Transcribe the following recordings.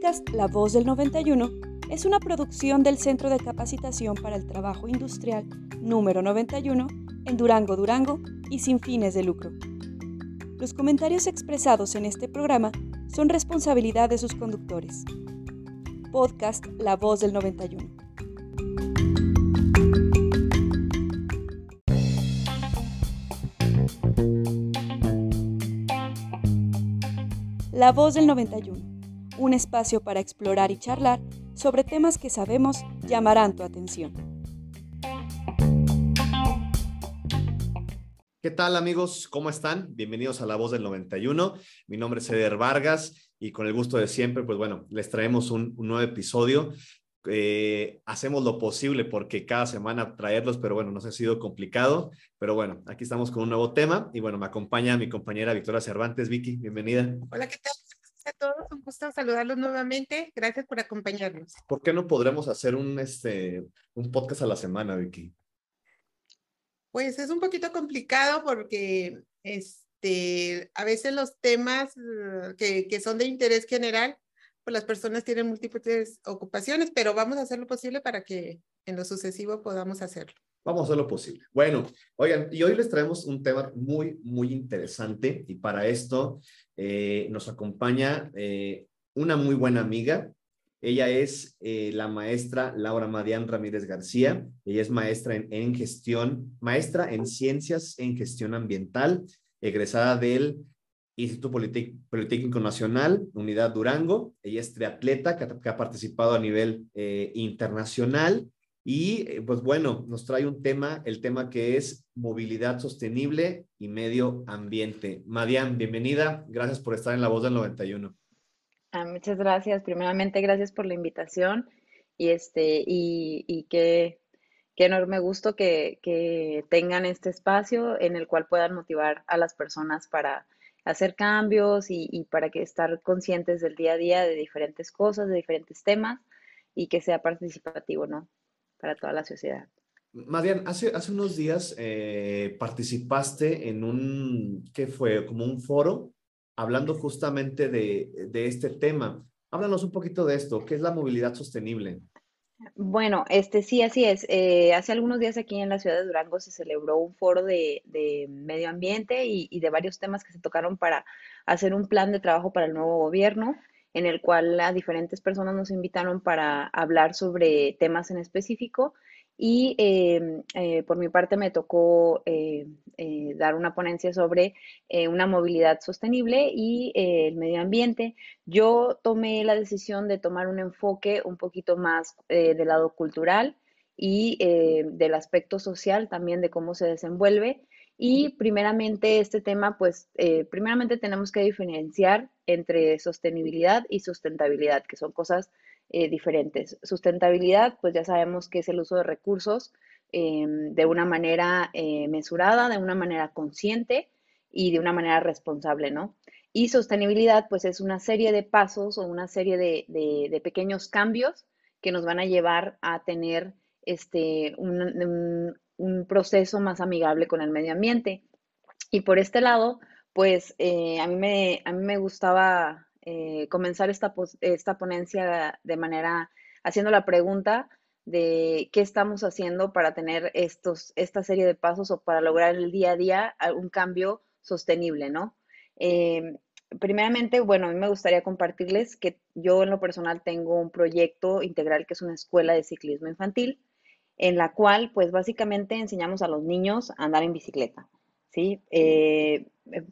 podcast La Voz del 91 es una producción del Centro de Capacitación para el Trabajo Industrial número 91 en Durango, Durango y sin fines de lucro. Los comentarios expresados en este programa son responsabilidad de sus conductores. Podcast La Voz del 91. La Voz del 91 un espacio para explorar y charlar sobre temas que sabemos llamarán tu atención. ¿Qué tal amigos? ¿Cómo están? Bienvenidos a La Voz del 91. Mi nombre es Eder Vargas y con el gusto de siempre, pues bueno, les traemos un, nuevo episodio. Eh, hacemos lo posible porque cada semana traerlos, pero bueno, nos ha sido complicado. Pero bueno, aquí estamos con un nuevo tema y bueno, me acompaña mi compañera Victoria Cervantes. Vicky, bienvenida. Hola, ¿qué tal? A todos, un gusto saludarlos nuevamente. Gracias por acompañarnos. ¿Por qué no podremos hacer un, este, un podcast a la semana, Vicky? Pues es un poquito complicado porque este, a veces los temas uh, que, que son de interés general, pues las personas tienen múltiples ocupaciones, pero vamos a hacer lo posible para que en lo sucesivo podamos hacerlo. Vamos a hacer lo posible. Bueno, oigan, y hoy les traemos un tema muy, muy interesante y para esto eh, nos acompaña eh, una muy buena amiga. Ella es eh, la maestra Laura Madián Ramírez García. Ella es maestra en, gestión, maestra en ciencias en gestión ambiental, egresada del Instituto Politécnico Nacional, Unidad Durango. Ella es triatleta que ha participado a nivel internacional y eh, pues bueno, nos trae un tema, el tema que es movilidad sostenible y medio ambiente. Madian, bienvenida. Gracias por estar en La Voz del 91. Ah, muchas gracias. Primeramente, gracias por la invitación y, este, y, y qué, qué enorme gusto que, que tengan este espacio en el cual puedan motivar a las personas para hacer cambios y, y, para que estar conscientes del día a día de diferentes cosas, de diferentes temas y que sea participativo, ¿no? Para toda la sociedad. Marian, hace, hace unos días eh, participaste en un, ¿qué fue? Como un foro, hablando justamente de, de este tema. Háblanos un poquito de esto, ¿qué es la movilidad sostenible? Bueno, este sí, así es. Eh, hace algunos días aquí en la ciudad de Durango se celebró un foro de, de medio ambiente y, y, de varios temas que se tocaron para hacer un plan de trabajo para el nuevo gobierno en el cual diferentes personas nos invitaron para hablar sobre temas en específico y eh, eh, por mi parte me tocó eh, eh dar una ponencia sobre eh, una movilidad sostenible y el medio ambiente. Yo tomé la decisión de tomar un enfoque un poquito más del lado cultural y del aspecto social también de cómo se desenvuelve y primeramente este tema, pues eh, primeramente tenemos que diferenciar entre sostenibilidad y sustentabilidad, que son cosas eh, diferentes. Sustentabilidad, pues ya sabemos que es el uso de recursos eh, de una manera eh, mesurada, de una manera consciente y de una manera responsable, ¿no? Y sostenibilidad, pues es una serie de pasos o una serie de, de, de pequeños cambios que nos van a llevar a tener este, un, un, proceso más amigable con el medio ambiente. Y por este lado, pues eh, a, mí me, a mí me gustaba eh, comenzar esta, esta ponencia de manera haciendo la pregunta de qué estamos haciendo para tener estos, esta serie de pasos o para lograr el día a día un cambio sostenible, ¿no? Eh, primeramente, bueno, a mí me gustaría compartirles que yo en lo personal tengo un proyecto integral que es una escuela de ciclismo infantil en la cual pues básicamente enseñamos a los niños a andar en bicicleta, ¿sí? Eh, eh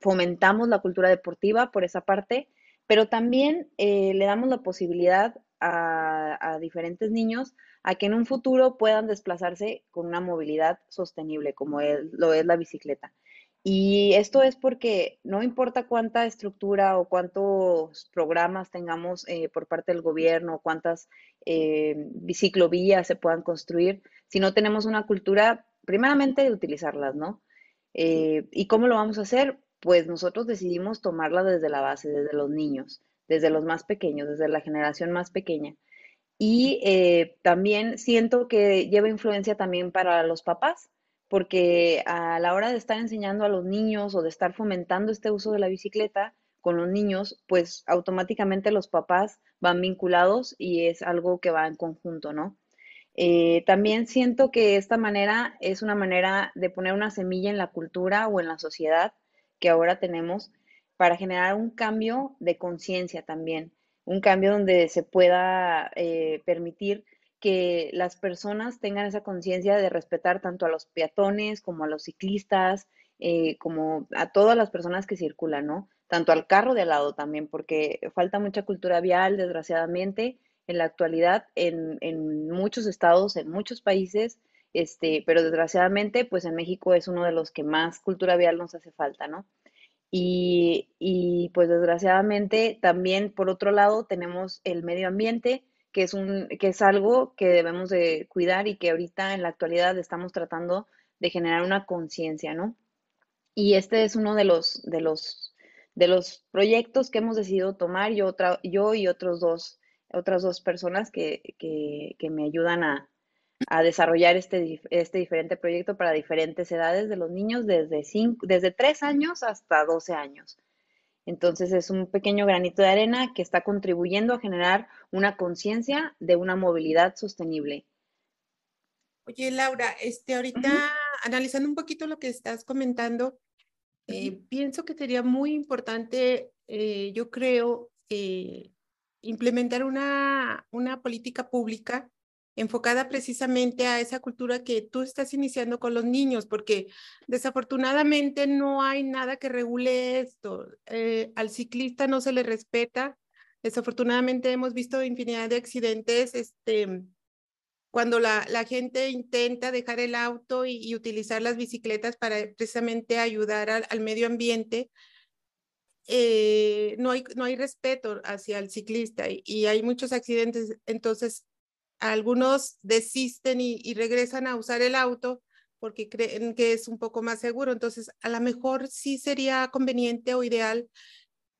fomentamos la cultura deportiva por esa parte, pero también eh, le damos la posibilidad a, a, diferentes niños a que en un futuro puedan desplazarse con una movilidad sostenible, como es, lo es la bicicleta. Y esto es porque no importa cuánta estructura o cuántos programas tengamos eh, por parte del gobierno, cuántas eh, ciclovías se puedan construir, si no tenemos una cultura, primeramente, de utilizarlas, ¿no? Eh, ¿Y cómo lo vamos a hacer? Pues nosotros decidimos tomarla desde la base, desde los niños, desde los más pequeños, desde la generación más pequeña. Y eh, también siento que lleva influencia también para los papás porque a la hora de estar enseñando a los niños o de estar fomentando este uso de la bicicleta, con los niños, pues automáticamente los papás van vinculados y es algo que va en conjunto, ¿no? Eh, también siento que esta manera es una manera de poner una semilla en la cultura o en la sociedad que ahora tenemos para generar un cambio de conciencia también, un cambio donde se pueda eh, permitir que las personas tengan esa conciencia de respetar tanto a los peatones como a los ciclistas, eh, como a todas las personas que circulan, ¿no? Tanto al carro de al lado también, porque falta mucha cultura vial, desgraciadamente, en la actualidad en, en muchos estados, en muchos países, este, pero desgraciadamente, pues en México es uno de los que más cultura vial nos hace falta, ¿no? Y, y, pues desgraciadamente también por otro lado tenemos el medio ambiente, que es, un, que es algo que debemos de cuidar y que ahorita en la actualidad estamos tratando de generar una conciencia, ¿no? Y este es uno de los, de los, de los proyectos que hemos decidido tomar, yo, otra, yo y otros dos otras dos personas que, me ayudan a, desarrollar este, este diferente proyecto para diferentes edades de los niños, desde, cinco, desde 3 años hasta 12 años. Entonces es un pequeño granito de arena que está contribuyendo a generar una conciencia de una movilidad sostenible. Oye, Laura, este, ahorita analizando un poquito lo que estás comentando, eh, pienso que sería muy importante, eh, yo creo, eh, implementar una, una política pública enfocada precisamente a esa cultura que tú estás iniciando con los niños, porque desafortunadamente no hay nada que regule esto. Eh, al ciclista no se le respeta. Desafortunadamente hemos visto infinidad de accidentes este, cuando la, la gente intenta dejar el auto y, utilizar las bicicletas para precisamente ayudar al medio ambiente eh, no, hay, no hay respeto hacia el ciclista y, hay muchos accidentes. Entonces, algunos desisten y, regresan a usar el auto porque creen que es un poco más seguro. Entonces, a lo mejor sí sería conveniente o ideal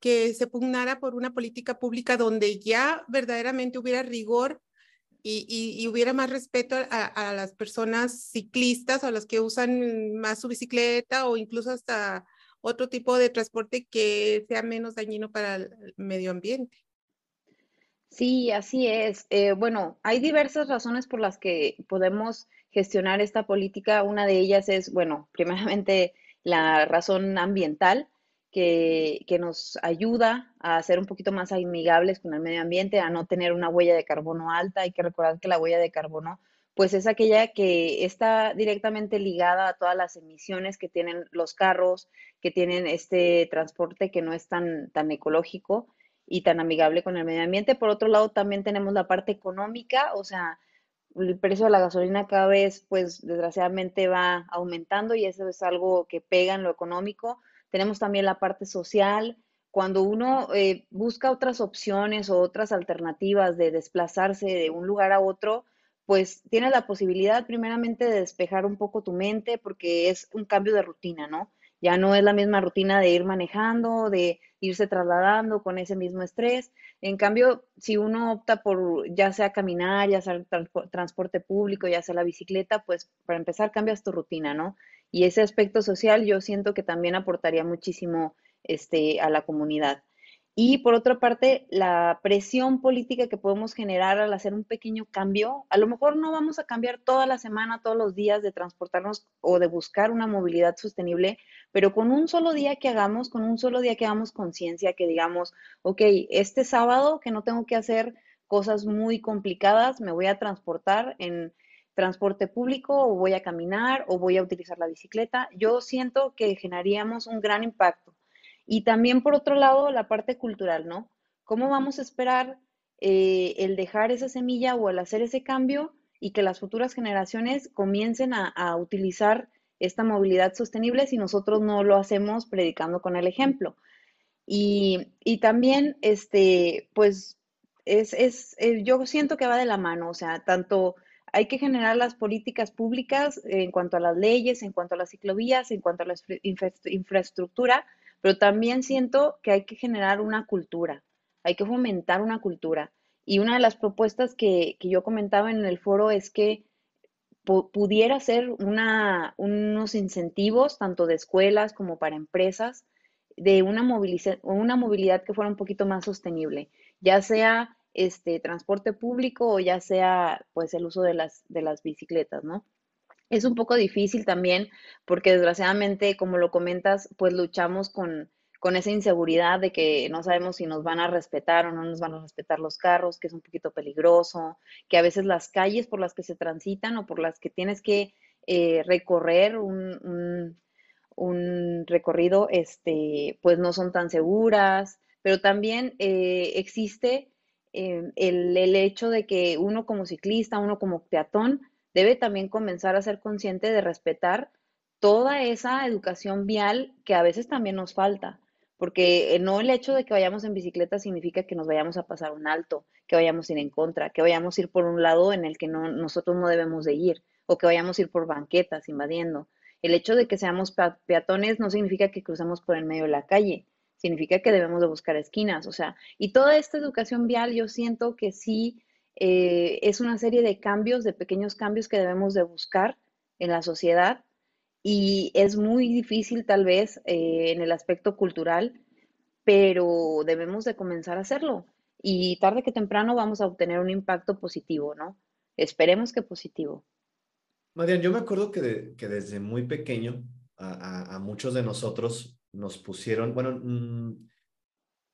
que se pugnara por una política pública donde ya verdaderamente hubiera rigor y, hubiera más respeto a, a, las personas ciclistas o a las que usan más su bicicleta o incluso hasta otro tipo de transporte que sea menos dañino para el medio ambiente. Sí, así es. Eh, bueno, hay diversas razones por las que podemos gestionar esta política. Una de ellas es, bueno, primeramente la razón ambiental, que, que, nos ayuda a ser un poquito más amigables con el medio ambiente, a no tener una huella de carbono alta. Hay que recordar que la huella de carbono pues es aquella que está directamente ligada a todas las emisiones que tienen los carros, que tienen este transporte que no es tan, tan ecológico y tan amigable con el medio ambiente. Por otro lado, también tenemos la parte económica, o sea, el precio de la gasolina cada vez, pues desgraciadamente va aumentando y eso es algo que pega en lo económico. Tenemos también la parte social. Cuando uno eh, busca otras opciones o otras alternativas de desplazarse de un lugar a otro, pues tienes la posibilidad primeramente de despejar un poco tu mente porque es un cambio de rutina, ¿no? Ya no es la misma rutina de ir manejando, de irse trasladando con ese mismo estrés. En cambio, si uno opta por ya sea caminar, ya sea transporte público, ya sea la bicicleta, pues para empezar cambias tu rutina, ¿no? Y ese aspecto social yo siento que también aportaría muchísimo este, a la comunidad. Y por otra parte, la presión política que podemos generar al hacer un pequeño cambio, a lo mejor no vamos a cambiar toda la semana, todos los días de transportarnos o de buscar una movilidad sostenible, pero con un solo día que hagamos, con un solo día que hagamos conciencia, que digamos, ok, este sábado que no tengo que hacer cosas muy complicadas, me voy a transportar en transporte público o voy a caminar o voy a utilizar la bicicleta, yo siento que generaríamos un gran impacto y también, por otro lado, la parte cultural, ¿no? ¿Cómo vamos a esperar eh, el dejar esa semilla o el hacer ese cambio y que las futuras generaciones comiencen a, utilizar esta movilidad sostenible si nosotros no lo hacemos predicando con el ejemplo? Y, también, este, pues, es, es, eh, yo siento que va de la mano, o sea, tanto hay que generar las políticas públicas en cuanto a las leyes, en cuanto a las ciclovías, en cuanto a la infraestructura, pero también siento que hay que generar una cultura, hay que fomentar una cultura. Y una de las propuestas que, yo comentaba en el foro es que pudiera ser una, unos incentivos tanto de escuelas como para empresas de una, una movilidad que fuera un poquito más sostenible, ya sea este transporte público o ya sea pues el uso de las, de las bicicletas, ¿no? Es un poco difícil también porque desgraciadamente, como lo comentas, pues luchamos con, con esa inseguridad de que no sabemos si nos van a respetar o no nos van a respetar los carros, que es un poquito peligroso, que a veces las calles por las que se transitan o por las que tienes que eh, recorrer un, un, recorrido, este, pues no son tan seguras, pero también eh, existe eh, el, el hecho de que uno como ciclista, uno como peatón, debe también comenzar a ser consciente de respetar toda esa educación vial que a veces también nos falta, porque eh, no el hecho de que vayamos en bicicleta significa que nos vayamos a pasar un alto, que vayamos a ir en contra, que vayamos a ir por un lado en el que no, nosotros no debemos de ir, o que vayamos a ir por banquetas invadiendo. El hecho de que seamos peatones no significa que crucemos por el medio de la calle, significa que debemos de buscar esquinas, o sea, y toda esta educación vial yo siento que sí eh, es una serie de cambios, de pequeños cambios que debemos de buscar en la sociedad y es muy difícil tal vez eh, en el aspecto cultural, pero debemos de comenzar a hacerlo y tarde que temprano vamos a obtener un impacto positivo, ¿no? Esperemos que positivo. Marian, yo me acuerdo que, que desde muy pequeño a, a, muchos de nosotros nos pusieron, bueno, mm,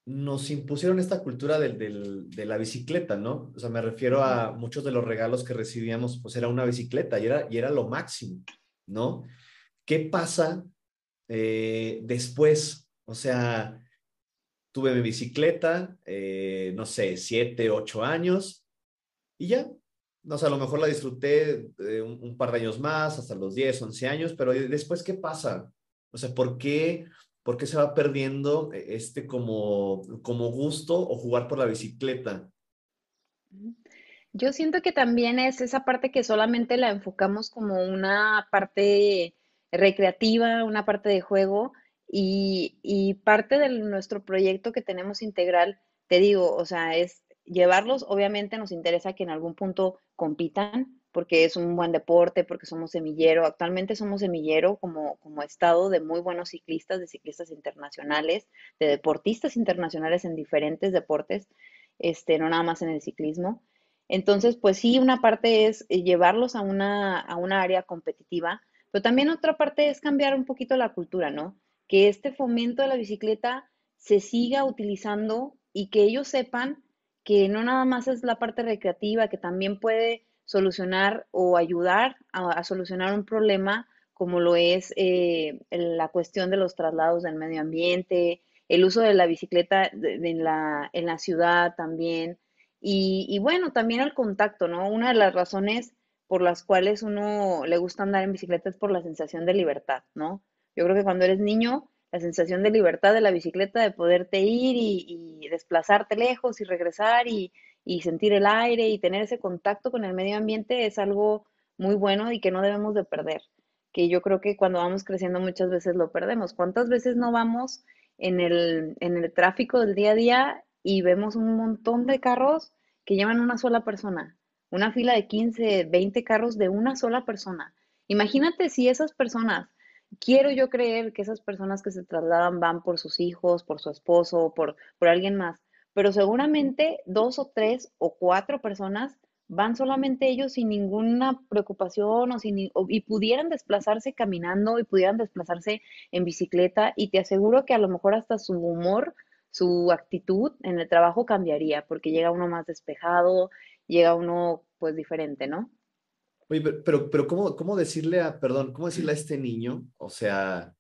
nos impusieron esta cultura de la bicicleta, ¿no? O sea, me refiero a muchos de los regalos que recibíamos, pues era una bicicleta y era, y era lo máximo, ¿no? ¿Qué pasa eh, después? O sea, tuve mi bicicleta, eh, no sé, siete, ocho años y ya. No sé, a lo mejor la disfruté eh, un, un, par de años más, hasta los 10, 11 años, pero después, ¿qué pasa? O sea, ¿por qué ¿por qué se va perdiendo eh, este como, como gusto o jugar por la bicicleta? Yo siento que también es esa parte que solamente la enfocamos como una parte recreativa, una parte de juego y, y parte de nuestro proyecto que tenemos integral, te digo, o sea, es llevarlos, obviamente nos interesa que en algún punto compitan, porque es un buen deporte, porque somos semillero. Actualmente somos semillero como, como estado de muy buenos ciclistas, de ciclistas internacionales, de deportistas internacionales en diferentes deportes, este, no nada más en el ciclismo. Entonces, pues sí, una parte es eh, llevarlos a una, a una área competitiva, pero también otra parte es cambiar un poquito la cultura, ¿no? Que este fomento de la bicicleta se siga utilizando y que ellos sepan que no nada más es la parte recreativa, que también puede solucionar o ayudar a, solucionar un problema como lo es eh, la cuestión de los traslados del medio ambiente, el uso de la bicicleta en, la, en la ciudad también. Y, y, bueno, también el contacto, ¿no? Una de las razones por las cuales uno le gusta andar en bicicleta es por la sensación de libertad, ¿no? Yo creo que cuando eres niño, la sensación de libertad de la bicicleta, de poderte ir y, y desplazarte lejos y regresar y, y sentir el aire y tener ese contacto con el medio ambiente es algo muy bueno y que no debemos de perder, que yo creo que cuando vamos creciendo muchas veces lo perdemos. ¿Cuántas veces no vamos en el, en el tráfico del día a día y vemos un montón de carros que llevan una sola persona? Una fila de 15, 20 carros de una sola persona. Imagínate si esas personas, quiero yo creer que esas personas que se trasladan van por sus hijos, por su esposo, por, por alguien más, pero seguramente dos o tres o cuatro personas van solamente ellos sin ninguna preocupación o sin, y pudieran desplazarse caminando y pudieran desplazarse en bicicleta y te aseguro que a lo mejor hasta su humor, su actitud en el trabajo cambiaría porque llega uno más despejado, llega uno pues diferente, ¿no? Oye, pero, pero, ¿cómo, ¿cómo decirle a, perdón, cómo decirle a este niño, o sea,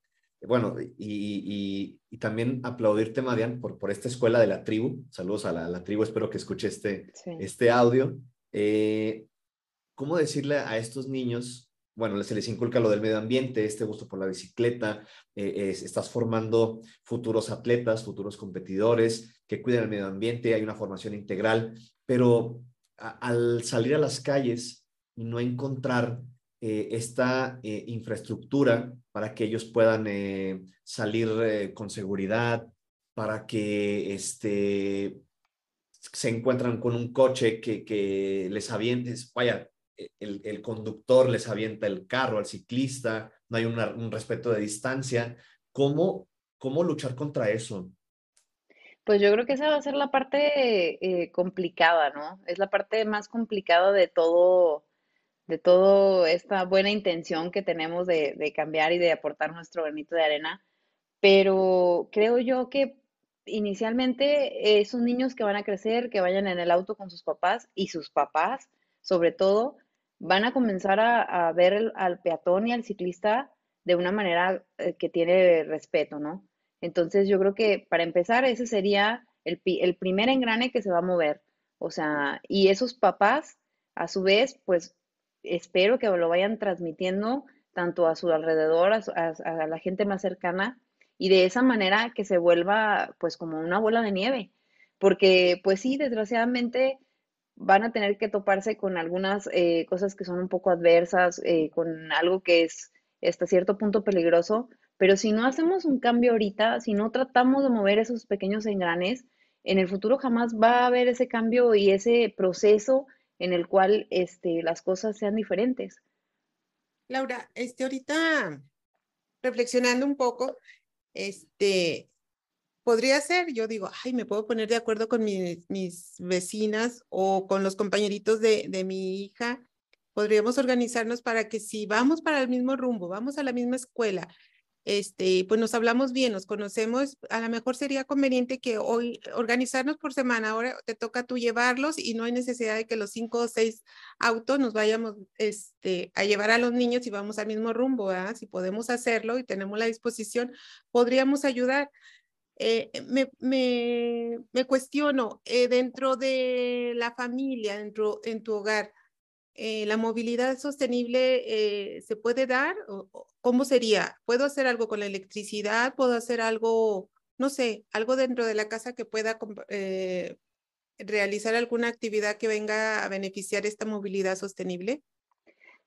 bueno, y, también aplaudirte, Marian, por, por esta escuela de la tribu. Saludos a la, tribu, espero que escuche este, este audio. Eh, ¿Cómo decirle a estos niños, bueno, se les inculca lo del medio ambiente, este gusto por la bicicleta, eh, estás formando futuros atletas, futuros competidores que cuiden el medio ambiente, hay una formación integral, pero al salir a las calles y no encontrar eh, esta eh, infraestructura para que ellos puedan eh, salir con seguridad, para que este, se encuentran con un coche que, que les aviente, vaya, el, el, conductor les avienta el carro al ciclista, no hay un respeto de distancia. ¿Cómo ¿Cómo luchar contra eso? Pues yo creo que esa va a ser la parte complicada, ¿no? Es la parte más complicada de todo, de todo esta buena intención que tenemos de, de cambiar y de aportar nuestro granito de arena. Pero creo yo que inicialmente eh, son niños que van a crecer, que vayan en el auto con sus papás y sus papás, sobre todo, van a comenzar a, ver al peatón y al ciclista de una manera eh, que tiene respeto, ¿no? Entonces yo creo que para empezar ese sería el, el primer engrane que se va a mover. O sea, y esos papás, a su vez, pues espero que lo vayan transmitiendo tanto a su alrededor, a la gente más cercana, y de esa manera que se vuelva pues como una bola de nieve, porque pues sí, desgraciadamente van a tener que toparse con algunas eh, cosas que son un poco adversas, eh, con algo que es hasta cierto punto peligroso, pero si no hacemos un cambio ahorita, si no tratamos de mover esos pequeños engranes, en el futuro jamás va a haber ese cambio y ese proceso en el cual este, las cosas sean diferentes. Laura, este, ahorita reflexionando un poco, este, podría ser, yo digo, ay, me puedo poner de acuerdo con mis, vecinas o con los compañeritos de, de mi hija. Podríamos organizarnos para que si vamos para el mismo rumbo, vamos a la misma escuela, este, pues nos hablamos bien, nos conocemos, a lo mejor sería conveniente que hoy organizarnos por semana, ahora te toca tú llevarlos y no hay necesidad de que los cinco o seis autos nos vayamos este, a llevar a los niños y vamos al mismo rumbo, si podemos hacerlo y tenemos la disposición, podríamos ayudar. Eh, me, cuestiono, eh, dentro de la familia, dentro en tu hogar, eh, ¿la movilidad sostenible eh, se puede dar? ¿Cómo sería? ¿Puedo hacer algo con la electricidad? ¿Puedo hacer algo, no sé, algo dentro de la casa que pueda eh, realizar alguna actividad que venga a beneficiar esta movilidad sostenible?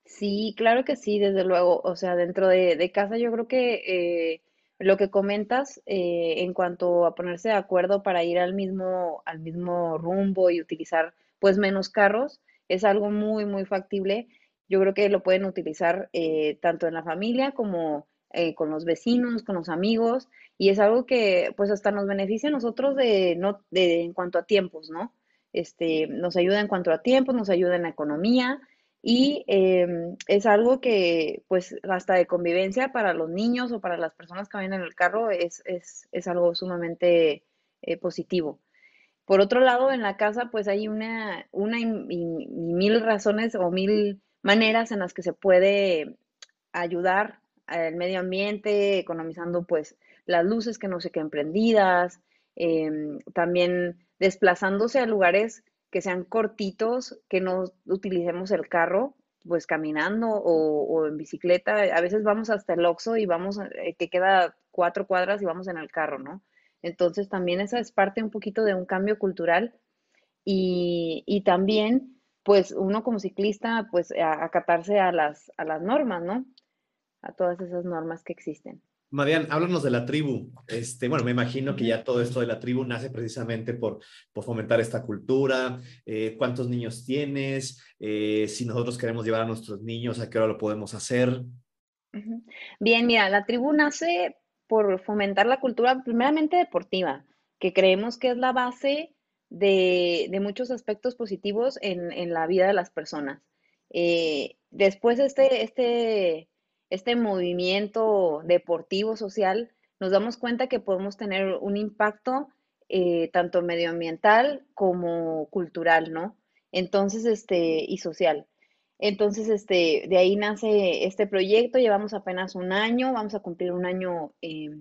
Sí, claro que sí, desde luego. O sea, dentro de, casa yo creo que lo que comentas en cuanto a ponerse de acuerdo para ir al mismo, al mismo rumbo y utilizar pues menos carros, es algo muy, muy factible. Yo creo que lo pueden utilizar eh, tanto en la familia como eh, con los vecinos, con los amigos, y es algo que pues hasta nos beneficia a nosotros de, no, de, en cuanto a tiempos, ¿no? Este, nos ayuda en cuanto a tiempos, nos ayuda en la economía y em, es algo que pues hasta de convivencia para los niños o para las personas que vienen en el carro es, es, es algo sumamente eh, positivo. Por otro lado, en la casa, pues hay una, una y, mil razones o mil maneras en las que se puede ayudar al medio ambiente, economizando pues las luces que no se queden prendidas, em, también desplazándose a lugares que sean cortitos, que no utilicemos el carro, pues caminando o, o en bicicleta. A veces vamos hasta el Oxxo y vamos, eh, que queda cuatro cuadras y vamos en el carro, ¿no? Entonces también esa es parte un poquito de un cambio cultural y, también pues uno como ciclista pues acatarse a las, a las normas, ¿no? A todas esas normas que existen. Marian, háblanos de la tribu. Este, bueno, me imagino que ya todo esto de la tribu nace precisamente por, por fomentar esta cultura. Eh, ¿Cuántos niños tienes? Eh, si nosotros queremos llevar a nuestros niños, ¿a qué hora lo podemos hacer? Bien, mira, la tribu nace por fomentar la cultura primeramente deportiva, que creemos que es la base de, muchos aspectos positivos en, la vida de las personas. Eh, después este, este, este movimiento deportivo social, nos damos cuenta que podemos tener un impacto eh, tanto medioambiental como cultural, ¿no? Entonces, este, y social. Entonces, este, de ahí nace este proyecto, llevamos apenas un año, vamos a cumplir un año eh,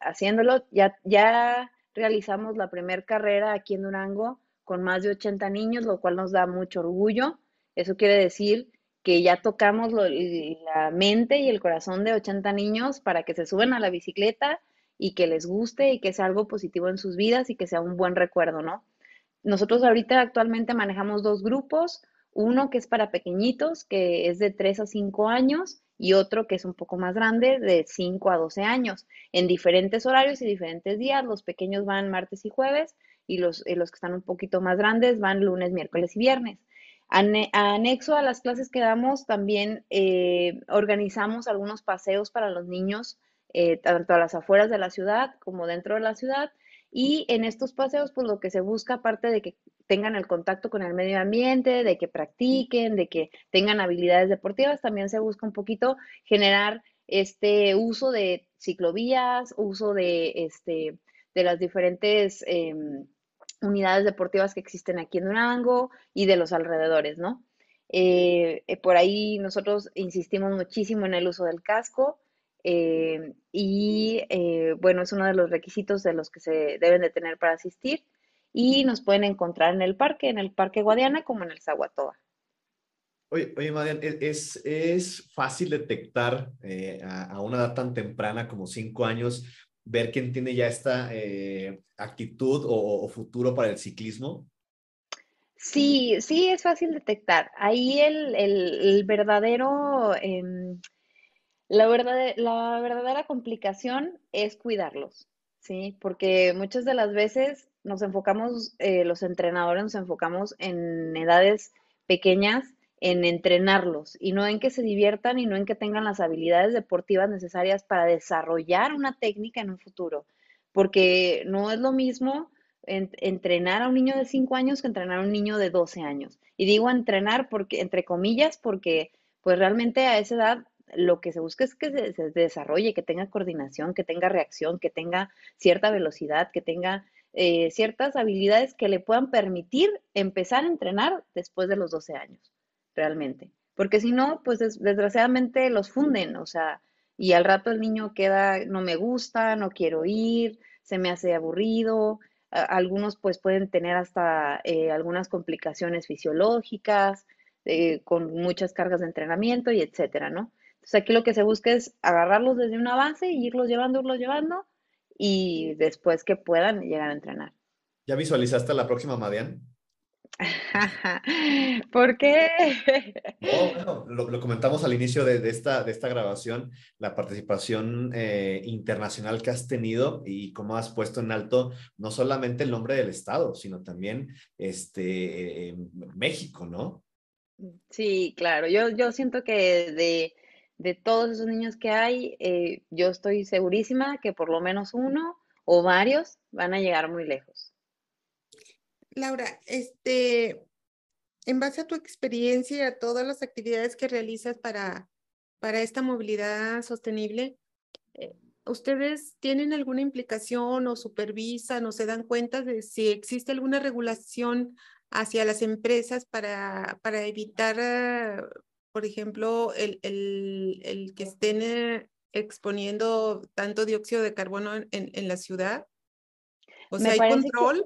haciéndolo. Ya, ya realizamos la primera carrera aquí en Durango con más de 80 niños, lo cual nos da mucho orgullo. Eso quiere decir que ya tocamos la mente y el corazón de 80 niños para que se suban a la bicicleta y que les guste y que sea algo positivo en sus vidas y que sea un buen recuerdo, ¿no? Nosotros ahorita actualmente manejamos dos grupos, uno que es para pequeñitos, que es de 3 a 5 años, y otro que es un poco más grande, de 5 a 12 años, en diferentes horarios y diferentes días. Los pequeños van martes y jueves, y los, eh, los que están un poquito más grandes van lunes, miércoles y viernes. anexo a las clases que damos, también eh, organizamos algunos paseos para los niños eh, tanto a las afueras de la ciudad como dentro de la ciudad. Y en estos paseos, pues lo que se busca, aparte de que tengan el contacto con el medio ambiente, de que practiquen, de que tengan habilidades deportivas, también se busca un poquito generar este uso de ciclovías, uso de, este, de las diferentes em, unidades deportivas que existen aquí en Durango y de los alrededores, ¿no? Eh, eh, por ahí nosotros insistimos muchísimo en el uso del casco eh, y bueno, es uno de los requisitos de los que se deben de tener para asistir y nos pueden encontrar en el parque, en el Parque Guadiana como en el Zaguatoa. Oye, oye Marian, ¿e-, ¿es, es fácil detectar a, una edad tan temprana como cinco años, ver quién tiene ya esta actitud o, futuro para el ciclismo? Sí, sí, es fácil detectar. Ahí el, verdadero, em, la, la verdadera complicación es cuidarlos, ¿sí? Porque muchas de las veces nos enfocamos, eh, los entrenadores nos enfocamos en edades pequeñas en entrenarlos y no en que se diviertan y no en que tengan las habilidades deportivas necesarias para desarrollar una técnica en un futuro, porque no es lo mismo entrenar a un niño de 5 años que entrenar a un niño de 12 años. Y digo entrenar porque, entre comillas, porque pues realmente a esa edad lo que se busca es que se, desarrolle, que tenga coordinación, que tenga reacción, que tenga cierta velocidad, que tenga eh, ciertas habilidades que le puedan permitir empezar a entrenar después de los 12 años, realmente. Porque si no, pues desgraciadamente los funden, o sea, y al rato el niño queda, no me gusta, no quiero ir, se me hace aburrido, algunos pues pueden tener hasta eh, algunas complicaciones fisiológicas, eh, con muchas cargas de entrenamiento y etcétera, ¿no? Entonces aquí lo que se busca es agarrarlos desde una base y irlos llevando, irlos llevando y después que puedan llegar a entrenar. ¿Ya visualizaste la próxima Madian? ¿Por qué? bueno, lo, comentamos al inicio de, esta, de esta grabación, la participación eh, internacional que has tenido y cómo has puesto en alto no solamente el nombre del Estado, sino también este, México, ¿no? Sí, claro. Yo, yo siento que de, de todos esos niños que hay, eh, yo estoy segurísima que por lo menos uno o varios van a llegar muy lejos. Laura, este, en base a tu experiencia y a todas las actividades que realizas para, para esta movilidad sostenible, eh, ¿ustedes tienen alguna implicación o supervisan o se dan cuenta de si existe alguna regulación hacia las empresas para, para evitar, por ejemplo, el, el, el que estén exponiendo tanto dióxido de carbono en, en, la ciudad? O sea, ¿hay control?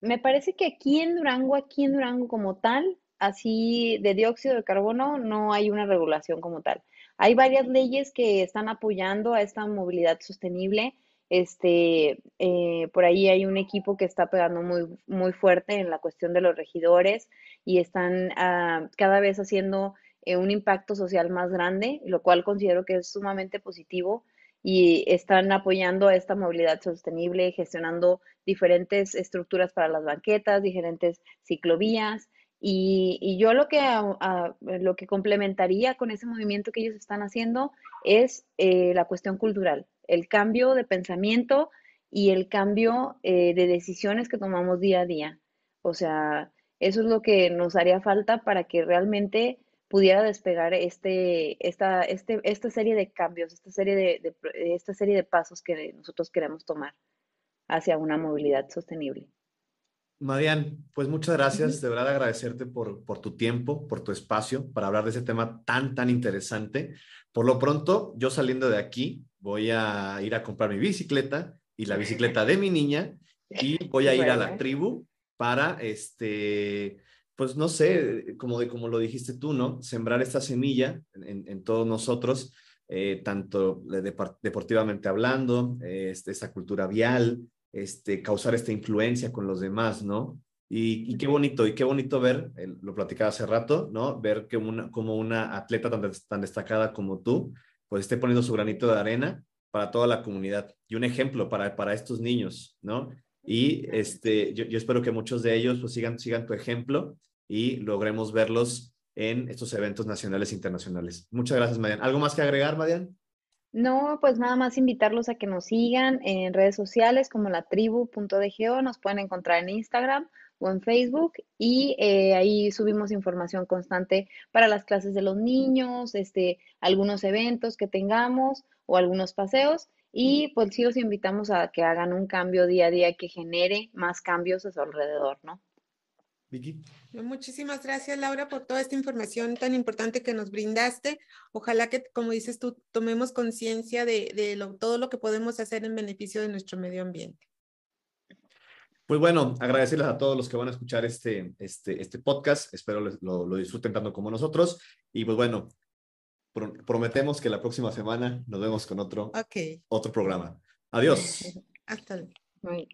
Me parece que aquí en Durango, aquí en Durango como tal, así de dióxido de carbono, no hay una regulación como tal. Hay varias leyes que están apoyando a esta movilidad sostenible. Este, eh, por ahí hay un equipo que está pegando muy, muy fuerte en la cuestión de los regidores y están ah, cada vez haciendo eh, un impacto social más grande, lo cual considero que es sumamente positivo y están apoyando a esta movilidad sostenible, gestionando diferentes estructuras para las banquetas, diferentes ciclovías. Y, yo lo que, lo que complementaría con ese movimiento que ellos están haciendo es eh, la cuestión cultural, el cambio de pensamiento y el cambio eh, de decisiones que tomamos día a día. O sea, eso es lo que nos haría falta para que realmente pudiera despegar este, esta, este, esta serie de cambios, esta serie de, esta serie de pasos que nosotros queremos tomar hacia una movilidad sostenible. Marian, pues muchas gracias, de verdad agradecerte por, por tu tiempo, por tu espacio para hablar de ese tema tan, tan interesante. Por lo pronto, yo saliendo de aquí, voy a ir a comprar mi bicicleta y la bicicleta de mi niña y voy a ir a la tribu para este pues no sé, como, de, como lo dijiste tú, ¿no? Sembrar esta semilla en, todos nosotros, eh, tanto deportivamente hablando, este, esta cultura vial, este, causar esta influencia con los demás, ¿no? Y, qué bonito, y qué bonito ver, lo platicaba hace rato, ¿no? Ver que una, como una atleta tan, tan destacada como tú, pues esté poniendo su granito de arena para toda la comunidad y un ejemplo para, para estos niños, ¿no? Y este, yo, espero que muchos de ellos pues sigan, sigan tu ejemplo y logremos verlos en estos eventos nacionales e internacionales. Muchas gracias, Marian. ¿Algo más que agregar, Marian? No, pues nada más invitarlos a que nos sigan en redes sociales como la tribu.dgo, nos pueden encontrar en Instagram o en Facebook y eh, ahí subimos información constante para las clases de los niños, este, algunos eventos que tengamos o algunos paseos y pues sí os invitamos a que hagan un cambio día a día que genere más cambios a su alrededor, ¿no? Vicky. Muchísimas gracias, Laura, por toda esta información tan importante que nos brindaste. Ojalá que, como dices tú, tomemos conciencia de, todo lo que podemos hacer en beneficio de nuestro medio ambiente. Pues bueno, agradecerles a todos los que van a escuchar este, este, este podcast. Espero lo, lo disfruten tanto como nosotros. Y pues bueno, prometemos que la próxima semana nos vemos con otro, otro programa. Adiós. Hasta luego.